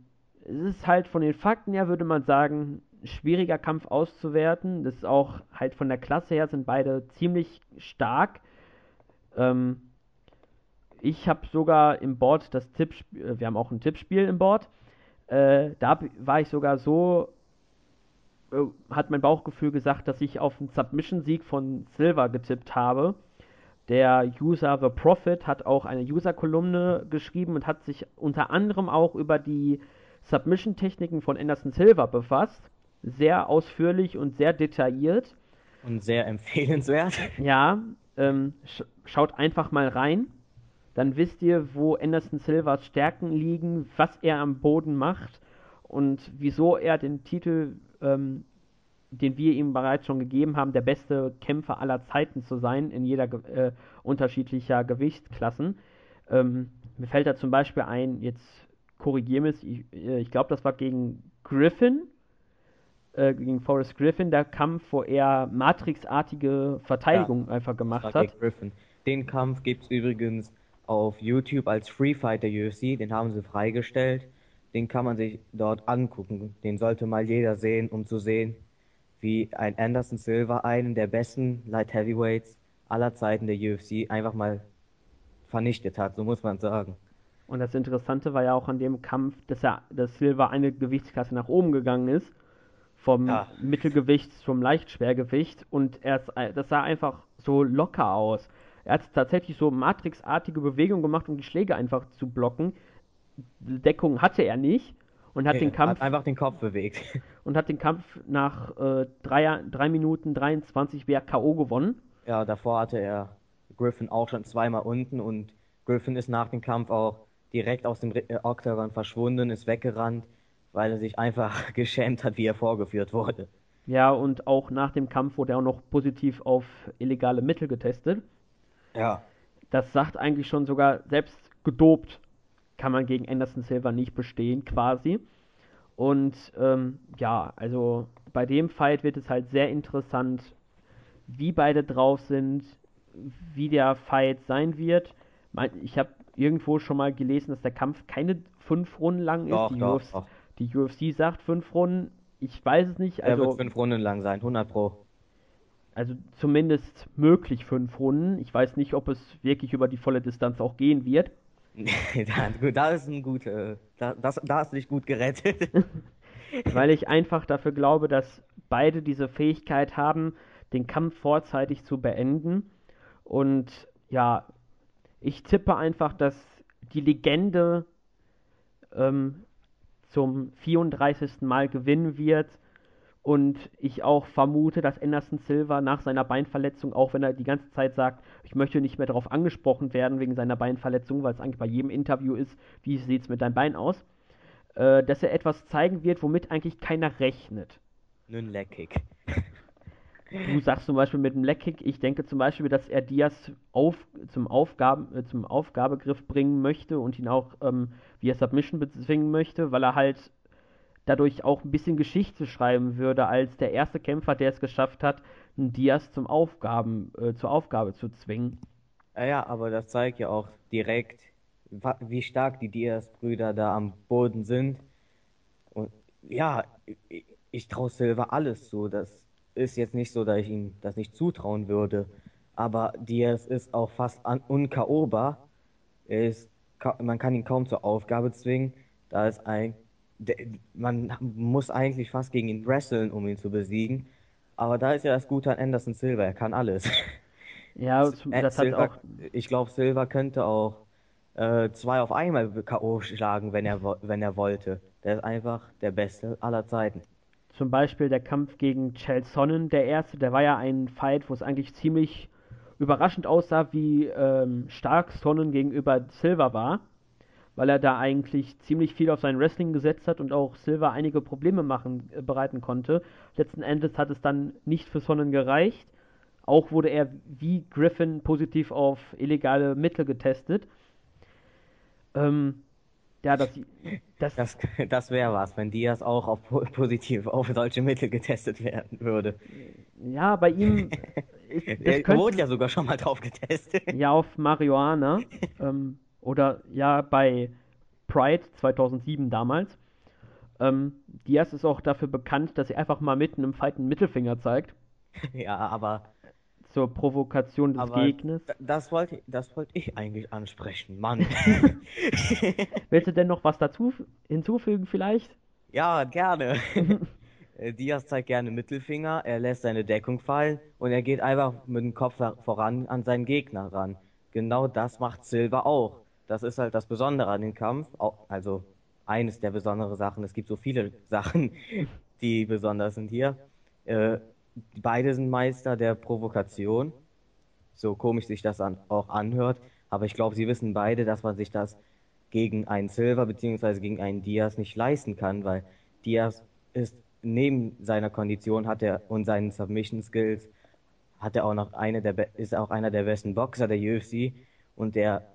es ist halt von den Fakten her, würde man sagen, schwieriger Kampf auszuwerten. Das ist auch halt von der Klasse her sind beide ziemlich stark. Ähm, ich habe sogar im Board das Tippspiel, äh, wir haben auch ein Tippspiel im Board. Äh, da war ich sogar so, äh, hat mein Bauchgefühl gesagt, dass ich auf einen Submission-Sieg von Silver getippt habe. Der User The Prophet hat auch eine User-Kolumne geschrieben und hat sich unter anderem auch über die Submission-Techniken von Anderson Silver befasst. Sehr ausführlich und sehr detailliert. Und sehr empfehlenswert. Ja, ähm, sch schaut einfach mal rein dann wisst ihr, wo Anderson Silvers Stärken liegen, was er am Boden macht und wieso er den Titel, ähm, den wir ihm bereits schon gegeben haben, der beste Kämpfer aller Zeiten zu sein, in jeder äh, unterschiedlicher Gewichtsklassen. Ähm, mir fällt da zum Beispiel ein, jetzt korrigiere mich, ich, äh, ich glaube, das war gegen Griffin, äh, gegen Forrest Griffin, der Kampf, wo er Matrix-artige Verteidigung ja, einfach gemacht hat. Griffin. Den Kampf gibt es übrigens auf YouTube als Free Fight der UFC, den haben sie freigestellt. Den kann man sich dort angucken. Den sollte mal jeder sehen, um zu sehen, wie ein Anderson Silva einen der besten Light Heavyweights aller Zeiten der UFC einfach mal vernichtet hat, so muss man sagen. Und das Interessante war ja auch an dem Kampf, dass er, dass Silva eine Gewichtsklasse nach oben gegangen ist. Vom ja. Mittelgewicht zum Leichtschwergewicht. Und er, das sah einfach so locker aus Er hat tatsächlich so Matrix-artige Bewegungen gemacht, um die Schläge einfach zu blocken. Deckung hatte er nicht und hat Er den Kampf Hat einfach den Kopf bewegt. und hat den Kampf nach äh, drei, drei Minuten 23 wer K.O. gewonnen. Ja, davor hatte er Griffin auch schon zweimal unten und Griffin ist nach dem Kampf auch direkt aus dem äh, Octagon verschwunden, ist weggerannt, weil er sich einfach geschämt hat, wie er vorgeführt wurde. Ja, und auch nach dem Kampf wurde er auch noch positiv auf illegale Mittel getestet. Ja. Das sagt eigentlich schon sogar, selbst gedopt kann man gegen Anderson Silva nicht bestehen, quasi. Und ähm, ja, also bei dem Fight wird es halt sehr interessant, wie beide drauf sind, wie der Fight sein wird. Ich habe irgendwo schon mal gelesen, dass der Kampf keine fünf Runden lang ist. Doch, die, doch, UFC, doch. Die UFC sagt fünf Runden. Ich weiß es nicht. Er Also, wird fünf Runden lang sein, 100 pro. also zumindest möglich fünf Runden. Ich weiß nicht, ob es wirklich über die volle Distanz auch gehen wird. da, gut, da ist ein guter, da, das, da hast du dich gut gerettet. weil ich einfach dafür glaube, dass beide diese Fähigkeit haben, den Kampf vorzeitig zu beenden. Und ja, ich tippe einfach, dass die Legende ähm, zum 34. Mal gewinnen wird. Und ich auch vermute, dass Anderson Silva nach seiner Beinverletzung, auch wenn er die ganze Zeit sagt, ich möchte nicht mehr darauf angesprochen werden wegen seiner Beinverletzung, weil es eigentlich bei jedem Interview ist, wie sieht es mit deinem Bein aus, äh, dass er etwas zeigen wird, womit eigentlich keiner rechnet. Nun Leckkick. Du sagst zum Beispiel mit dem Leckkick, ich denke zum Beispiel, dass er Diaz auf, zum, Aufgaben, äh, zum Aufgabegriff bringen möchte und ihn auch ähm, via Submission bezwingen möchte, weil er halt dadurch auch ein bisschen Geschichte schreiben würde, als der erste Kämpfer, der es geschafft hat, einen Diaz zum Aufgaben, äh, zur Aufgabe zu zwingen. Ja, aber das zeigt ja auch direkt, wie stark die Diaz-Brüder da am Boden sind. Und ja, ich, ich traue Silva alles zu. Das ist jetzt nicht so, dass ich ihm das nicht zutrauen würde. Aber Diaz ist auch fast un unkaober. Er man kann ihn kaum zur Aufgabe zwingen. Da ist ein, man muss eigentlich fast gegen ihn wresteln, um ihn zu besiegen. Aber da ist ja das Gute an Anderson Silva, er kann alles. Ja, Äh, das hat Silva, auch, ich glaube, Silva könnte auch äh, zwei auf einmal K.O. schlagen, wenn er, wenn er wollte. Der ist einfach der Beste aller Zeiten. Zum Beispiel der Kampf gegen Chael Sonnen, der erste, der war ja ein Fight, wo es eigentlich ziemlich überraschend aussah, wie ähm, stark Sonnen gegenüber Silva war, weil er da eigentlich ziemlich viel auf sein Wrestling gesetzt hat und auch Silva einige Probleme machen, äh, bereiten konnte. Letzten Endes hat es dann nicht für Sonnen gereicht. Auch wurde er wie Griffin positiv auf illegale Mittel getestet. Ähm, ja, das, das, Das, das wäre was, wenn Diaz auch auf po- positiv auf solche Mittel getestet werden würde. ja, bei ihm, ist, Er könnte, wurde ja sogar schon mal drauf getestet. Ja, auf Marihuana. ähm, oder ja, bei Pride 2007 damals. Ähm, Diaz ist auch dafür bekannt, dass er einfach mal mitten im Fight einen Mittelfinger zeigt. Ja, aber, Zur Provokation des aber Gegners. das wollte, das wollte ich eigentlich ansprechen, Mann. Willst du denn noch was dazu hinzufügen vielleicht? Ja, gerne. Äh, Diaz zeigt gerne Mittelfinger, er lässt seine Deckung fallen und er geht einfach mit dem Kopf voran an seinen Gegner ran. Genau das macht Silva auch. Das ist halt das Besondere an dem Kampf. Also eines der besonderen Sachen. Es gibt so viele Sachen, die besonders sind hier. Äh, beide sind Meister der Provokation. So komisch sich das an, auch anhört. Aber ich glaube, sie wissen beide, dass man sich das gegen einen Silva beziehungsweise gegen einen Diaz nicht leisten kann, weil Diaz ist neben seiner Kondition hat er und seinen Submission Skills hat er auch noch eine der ist auch einer der besten Boxer der UFC und der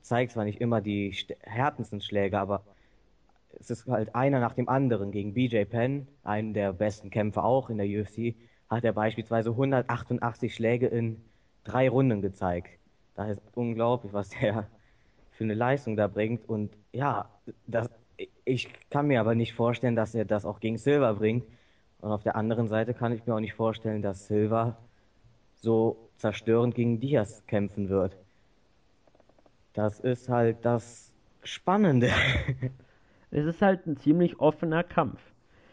zeigt zwar nicht immer die st- härtesten Schläge, aber es ist halt einer nach dem anderen gegen BJ Penn, einen der besten Kämpfer auch in der UFC, hat er beispielsweise 188 Schläge in drei Runden gezeigt. Das ist unglaublich, was der für eine Leistung da bringt. Und ja, das, ich kann mir aber nicht vorstellen, dass er das auch gegen Silva bringt. Und auf der anderen Seite kann ich mir auch nicht vorstellen, dass Silva so zerstörend gegen Diaz kämpfen wird. Das ist halt das Spannende. Es ist halt ein ziemlich offener Kampf.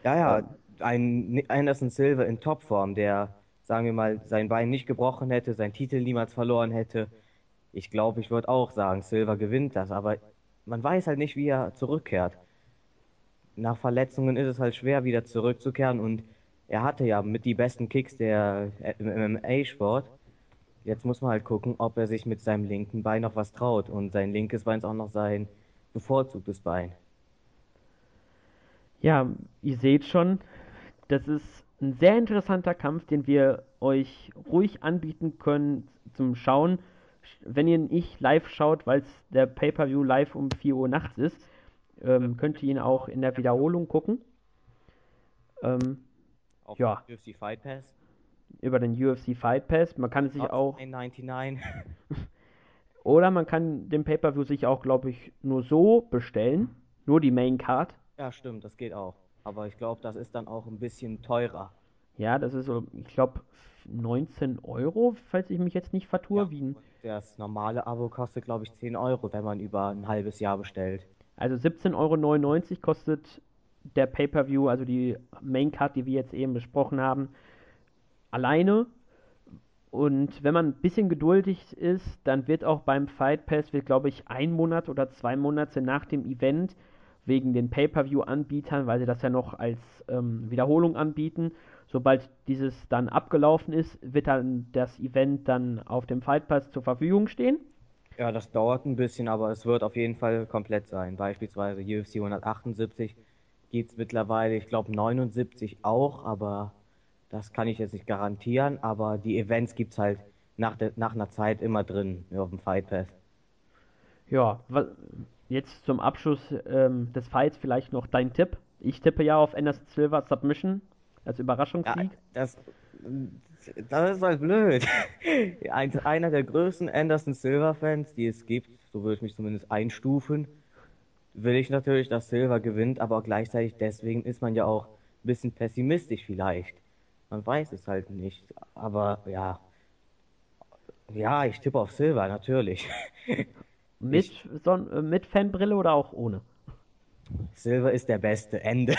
Ja, ja, ein Anderson Silva in Topform, der, sagen wir mal, sein Bein nicht gebrochen hätte, seinen Titel niemals verloren hätte, Ich glaube, ich würde auch sagen, Silver gewinnt das, aber man weiß halt nicht, wie er zurückkehrt. Nach Verletzungen ist es halt schwer, wieder zurückzukehren und er hatte ja mit die besten Kicks der im MMA-Sport. Jetzt muss man halt gucken, ob er sich mit seinem linken Bein noch was traut und sein linkes Bein ist auch noch sein bevorzugtes Bein. Ja, ihr seht schon, das ist ein sehr interessanter Kampf, den wir euch ruhig anbieten können zum Schauen. Wenn ihr nicht live schaut, weil es der Pay-Per-View live um 4 Uhr nachts ist, ähm, könnt ihr ihn auch in der Wiederholung gucken. Ähm, Auf ja. UFC Fight Pass? Über den UFC Fight Pass. Man kann sich auch. 1,99. oder man kann den Pay-Per-View sich auch, glaube ich, nur so bestellen. Nur die Main Card. Ja, stimmt, das geht auch. Aber ich glaube, das ist dann auch ein bisschen teurer. Ja, das ist so, ich glaube, 19 Euro, falls ich mich jetzt nicht vertue. Ja, Wie das normale Abo kostet, glaube ich, 10 Euro, wenn man über ein halbes Jahr bestellt. Also 17,99 Euro kostet der Pay-Per-View, also die Main Card, die wir jetzt eben besprochen haben, alleine. Und wenn man ein bisschen geduldig ist, dann wird auch beim Fight Pass, wird glaube ich ein Monat oder zwei Monate nach dem Event, wegen den Pay-Per-View-Anbietern, weil sie das ja noch als ähm, Wiederholung anbieten. Sobald dieses dann abgelaufen ist, wird dann das Event dann auf dem Fight Pass zur Verfügung stehen. Ja, das dauert ein bisschen, aber es wird auf jeden Fall komplett sein. Beispielsweise UFC 178 gibt es mittlerweile, ich glaube 79 auch, aber das kann ich jetzt nicht garantieren. Aber die Events gibt es halt nach, de, nach einer Zeit immer drin auf dem Fight Pass. Ja, Jetzt zum Abschluss ähm, des Fights vielleicht noch dein Tipp. Ich tippe ja auf Anderson Silver Submission als Überraschungssieg. Ja, das, das ist halt blöd. Ein, einer der größten Anderson Silver Fans, die es gibt, so würde ich mich zumindest einstufen, will ich natürlich, dass Silver gewinnt, aber gleichzeitig deswegen ist man ja auch ein bisschen pessimistisch vielleicht. Man weiß es halt nicht. Aber ja. Ja, ich tippe auf Silver, natürlich. Mit, Son äh, mit Fanbrille oder auch ohne? Silver ist der beste. Ende.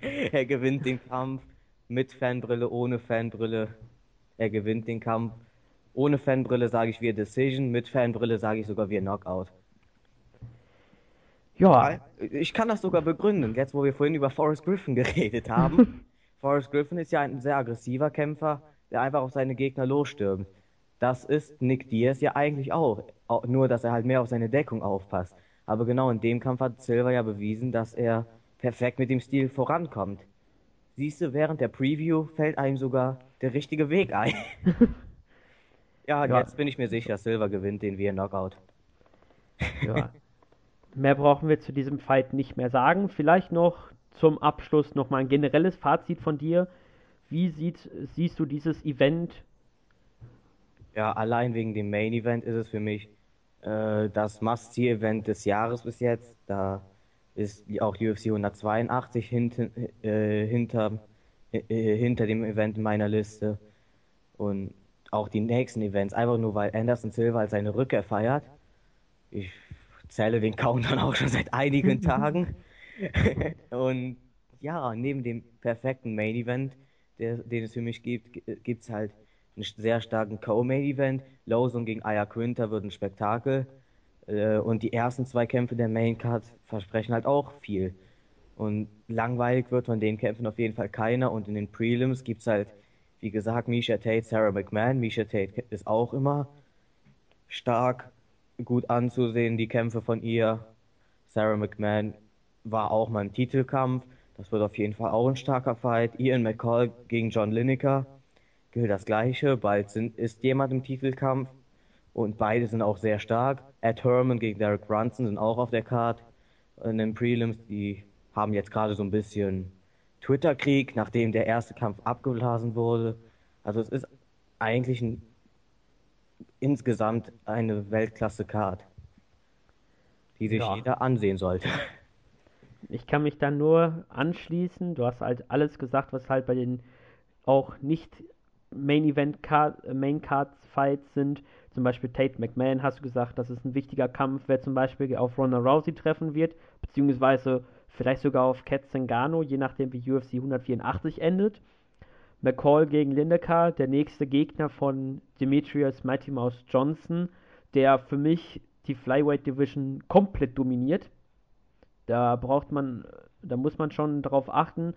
er gewinnt den Kampf mit Fanbrille, ohne Fanbrille. Er gewinnt den Kampf. Ohne Fanbrille sage ich wir Decision, mit Fanbrille sage ich sogar wir Knockout. Ja. Ich kann das sogar begründen, jetzt wo wir vorhin über Forrest Griffin geredet haben. Forrest Griffin ist ja ein sehr aggressiver Kämpfer, der einfach auf seine Gegner losstürmt. Das ist Nick Diaz ja eigentlich auch. Nur, dass er halt mehr auf seine Deckung aufpasst. Aber genau in dem Kampf hat Silver ja bewiesen, dass er perfekt mit dem Stil vorankommt. Siehst du, während der Preview fällt einem sogar der richtige Weg ein. ja, ja, jetzt bin ich mir sicher, Silver gewinnt den via Knockout. ja. Mehr brauchen wir zu diesem Fight nicht mehr sagen. Vielleicht noch zum Abschluss nochmal ein generelles Fazit von dir. Wie sieht, siehst du dieses Event ja, allein wegen dem Main Event ist es für mich äh, das Must-See-Event des Jahres bis jetzt. Da ist auch UFC 182 hinten, äh, hinter, äh, hinter dem Event in meiner Liste. Und auch die nächsten Events, einfach nur weil Anderson Silva halt seine Rückkehr feiert. Ich zähle den Countdown auch schon seit einigen Tagen. Und ja, neben dem perfekten Main Event, der, den es für mich gibt, gibt es halt einen sehr starken Co-Main-Event. Lawson gegen Aya Quinter wird ein Spektakel. Äh, und die ersten zwei Kämpfe der Main-Card versprechen halt auch viel. Und langweilig wird von den Kämpfen auf jeden Fall keiner. Und in den Prelims gibt es halt, wie gesagt, Misha Tate, Sarah McMahon. Misha Tate ist auch immer stark gut anzusehen, die Kämpfe von ihr. Sarah McMahon war auch mal im Titelkampf. Das wird auf jeden Fall auch ein starker Fight. Ian McCall gegen John Lineker gilt das Gleiche. Bald sind, ist jemand im Titelkampf und beide sind auch sehr stark. Ed Herman gegen Derek Brunson sind auch auf der Card in den Prelims. Die haben jetzt gerade so ein bisschen Twitter-Krieg, nachdem der erste Kampf abgeblasen wurde. Also es ist eigentlich ein, insgesamt eine Weltklasse-Card, die sich ja. jeder ansehen sollte. Ich kann mich da nur anschließen. Du hast halt alles gesagt, was halt bei den auch nicht Main Event Card, äh, Main Card Fights sind. Zum Beispiel Tate McMahon hast du gesagt, das ist ein wichtiger Kampf, wer zum Beispiel auf Ronda Rousey treffen wird, beziehungsweise vielleicht sogar auf Kat Zingano, je nachdem wie UFC 184 endet. McCall gegen Lineker, der nächste Gegner von Demetrius Mighty Mouse Johnson, der für mich die Flyweight Division komplett dominiert. Da braucht man, da muss man schon darauf achten,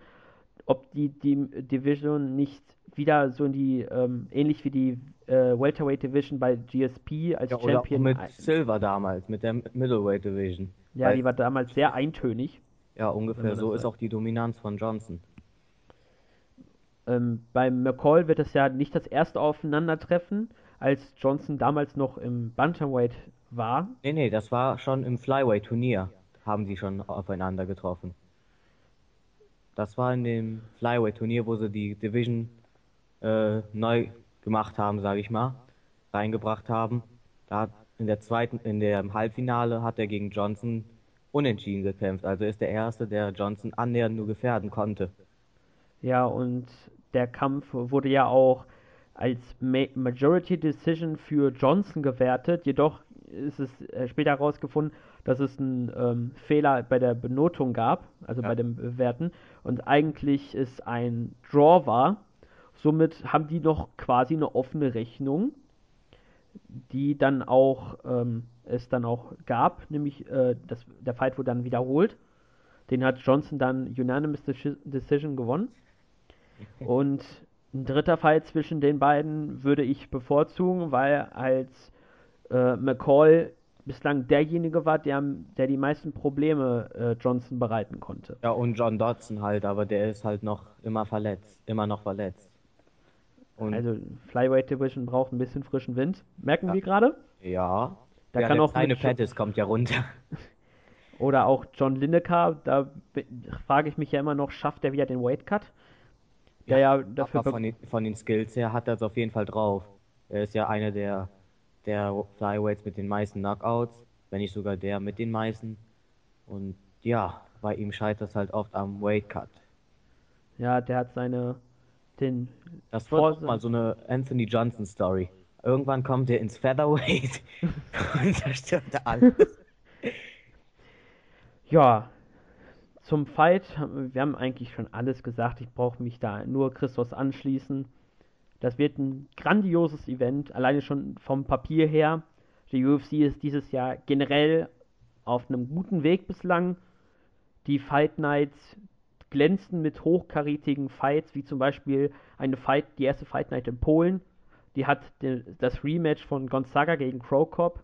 ob die, die Division nicht wieder so in die, ähm, ähnlich wie die äh, Welterweight Division bei GSP als ja, Champion. mit Silver damals, mit der Middleweight Division. Ja, Weil, die war damals sehr eintönig. Ja, ungefähr so ist auch die Dominanz von Johnson. Ähm, beim McCall wird es ja nicht das erste Aufeinandertreffen, als Johnson damals noch im Bantamweight war. Nee, nee, das war schon im Flyweight-Turnier, haben sie schon aufeinander getroffen. Das war in dem Flyweight-Turnier, wo sie die Division äh, neu gemacht haben, sage ich mal, reingebracht haben. Da in der zweiten, in der Halbfinale hat er gegen Johnson unentschieden gekämpft. Also ist der erste, der Johnson annähernd nur gefährden konnte. Ja, und der Kampf wurde ja auch als Majority Decision für Johnson gewertet. Jedoch ist es äh, später herausgefunden, dass es einen ähm, Fehler bei der Benotung gab, also ja. bei dem Bewerten, und eigentlich es ein Draw war. Somit haben die noch quasi eine offene Rechnung, die dann auch ähm, es dann auch gab, nämlich äh, das, der Fight wurde dann wiederholt. Den hat Johnson dann Unanimous Decision gewonnen. Und ein dritter Fight zwischen den beiden würde ich bevorzugen, weil als äh, McCall bislang derjenige war, der, der die meisten Probleme äh, Johnson bereiten konnte. Ja, und John Dodson halt, aber der ist halt noch immer verletzt, immer noch verletzt. Und also Flyweight Division braucht ein bisschen frischen Wind. Merken ja. wir gerade? Ja. Da ja, kann auch eine Pettis kommt ja runter. Oder auch John Lineker, da frage ich mich ja immer noch, schafft er wieder den Weight Cut? Ja, ja, dafür von den, von den Skills her hat er es auf jeden Fall drauf. Er ist ja einer der der Flyweights mit den meisten Knockouts, wenn nicht sogar der mit den meisten. Und ja, bei ihm scheitert es halt oft am Weight Cut. Ja, der hat seine den Das wird mal so eine Anthony Johnson Story. Irgendwann kommt er ins Featherweight und zerstört alles. ja, zum Fight, wir haben eigentlich schon alles gesagt. Ich brauche mich da nur Christos anschließen. Das wird ein grandioses Event, alleine schon vom Papier her. Die UFC ist dieses Jahr generell auf einem guten Weg bislang. Die Fight Nights glänzen mit hochkarätigen Fights, wie zum Beispiel eine Fight, die erste Fight Night in Polen. Die hat das Rematch von Gonzaga gegen Krokop.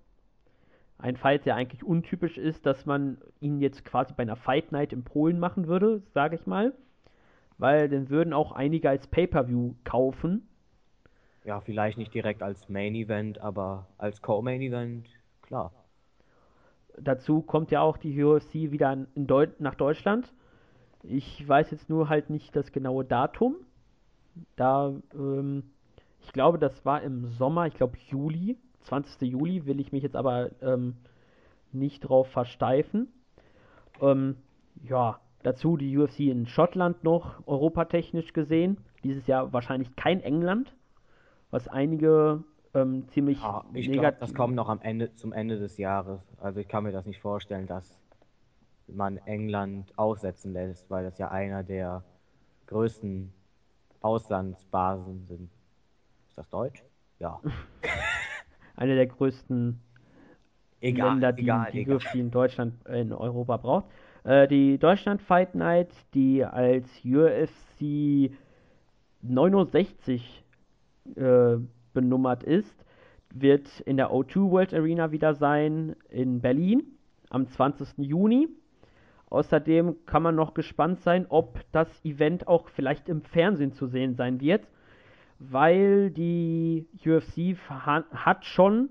Ein Fight, der eigentlich untypisch ist, dass man ihn jetzt quasi bei einer Fight Night in Polen machen würde, sage ich mal. Weil dann würden auch einige als Pay-Per-View kaufen. Ja, vielleicht nicht direkt als Main Event, aber als Co-Main Event, klar. Dazu kommt ja auch die UFC wieder Deu nach Deutschland. Ich weiß jetzt nur halt nicht das genaue Datum. Da, ähm, ich glaube, das war im Sommer, ich glaube Juli, 20. Juli, will ich mich jetzt aber ähm, nicht drauf versteifen. Ähm, ja, dazu die UFC in Schottland noch, europatechnisch gesehen. Dieses Jahr wahrscheinlich kein England was einige ähm, ziemlich ja, ich negativ. das kommt noch am Ende zum Ende des Jahres. Also ich kann mir das nicht vorstellen, dass man England aussetzen lässt, weil das ja einer der größten Auslandsbasen sind. Ist das Deutsch? Ja. Eine der größten egal, Länder, die, egal, die egal. in Deutschland, in Europa braucht. Äh, die Deutschland Fight Night, die als UFC 69 äh, benummert ist, wird in der O2 World Arena wieder sein in Berlin am 20. Juni. Außerdem kann man noch gespannt sein, ob das Event auch vielleicht im Fernsehen zu sehen sein wird, weil die UFC hat schon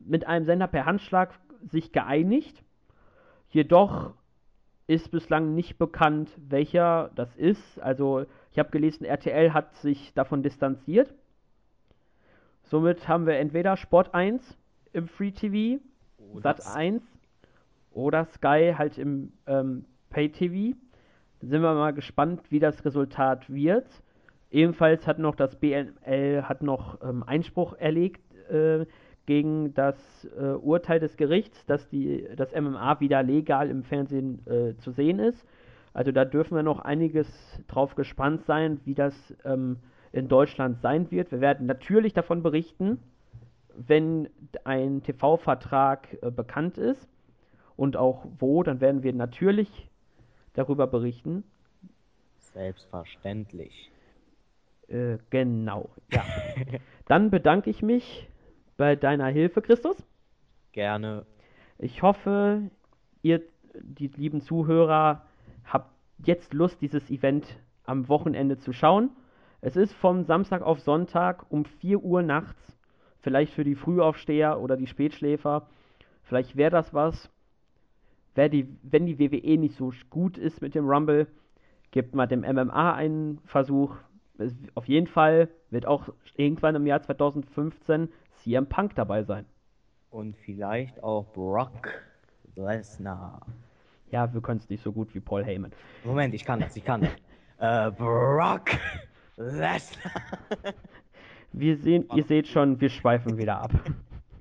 mit einem Sender per Handschlag sich geeinigt. Jedoch ist bislang nicht bekannt, welcher das ist. Also ich habe gelesen, RTL hat sich davon distanziert. Somit haben wir entweder Sport 1 im Free TV, Sat 1 oder Sky halt im ähm, Pay TV. Sind wir mal gespannt, wie das Resultat wird. Ebenfalls hat noch das BNL hat noch ähm, Einspruch erlegt äh, gegen das äh, Urteil des Gerichts, dass die, das MMA wieder legal im Fernsehen äh, zu sehen ist. Also da dürfen wir noch einiges drauf gespannt sein, wie das ähm, in Deutschland sein wird. Wir werden natürlich davon berichten, wenn ein TV-Vertrag äh, bekannt ist und auch wo, dann werden wir natürlich darüber berichten. Selbstverständlich. Äh, genau, ja. dann bedanke ich mich bei deiner Hilfe, Christus. Gerne. Ich hoffe, ihr, die lieben Zuhörer, habt jetzt Lust, dieses Event am Wochenende zu schauen. Es ist vom Samstag auf Sonntag um 4 Uhr nachts. Vielleicht für die Frühaufsteher oder die Spätschläfer. Vielleicht wäre das was. Wer die, wenn die WWE nicht so gut ist mit dem Rumble, gibt mal dem MMA einen Versuch. Auf jeden Fall wird auch irgendwann im Jahr 2015 CM Punk dabei sein. Und vielleicht auch Brock Lesnar. Ja, wir können es nicht so gut wie Paul Heyman. Moment, ich kann das, ich kann das. äh, Brock Lesnar. Wir sehen, ihr seht schon, wir schweifen wieder ab.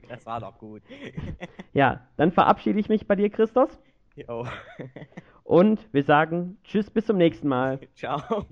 Das war doch gut. Ja, dann verabschiede ich mich bei dir, Christos. Jo. Und wir sagen Tschüss, bis zum nächsten Mal. Ciao.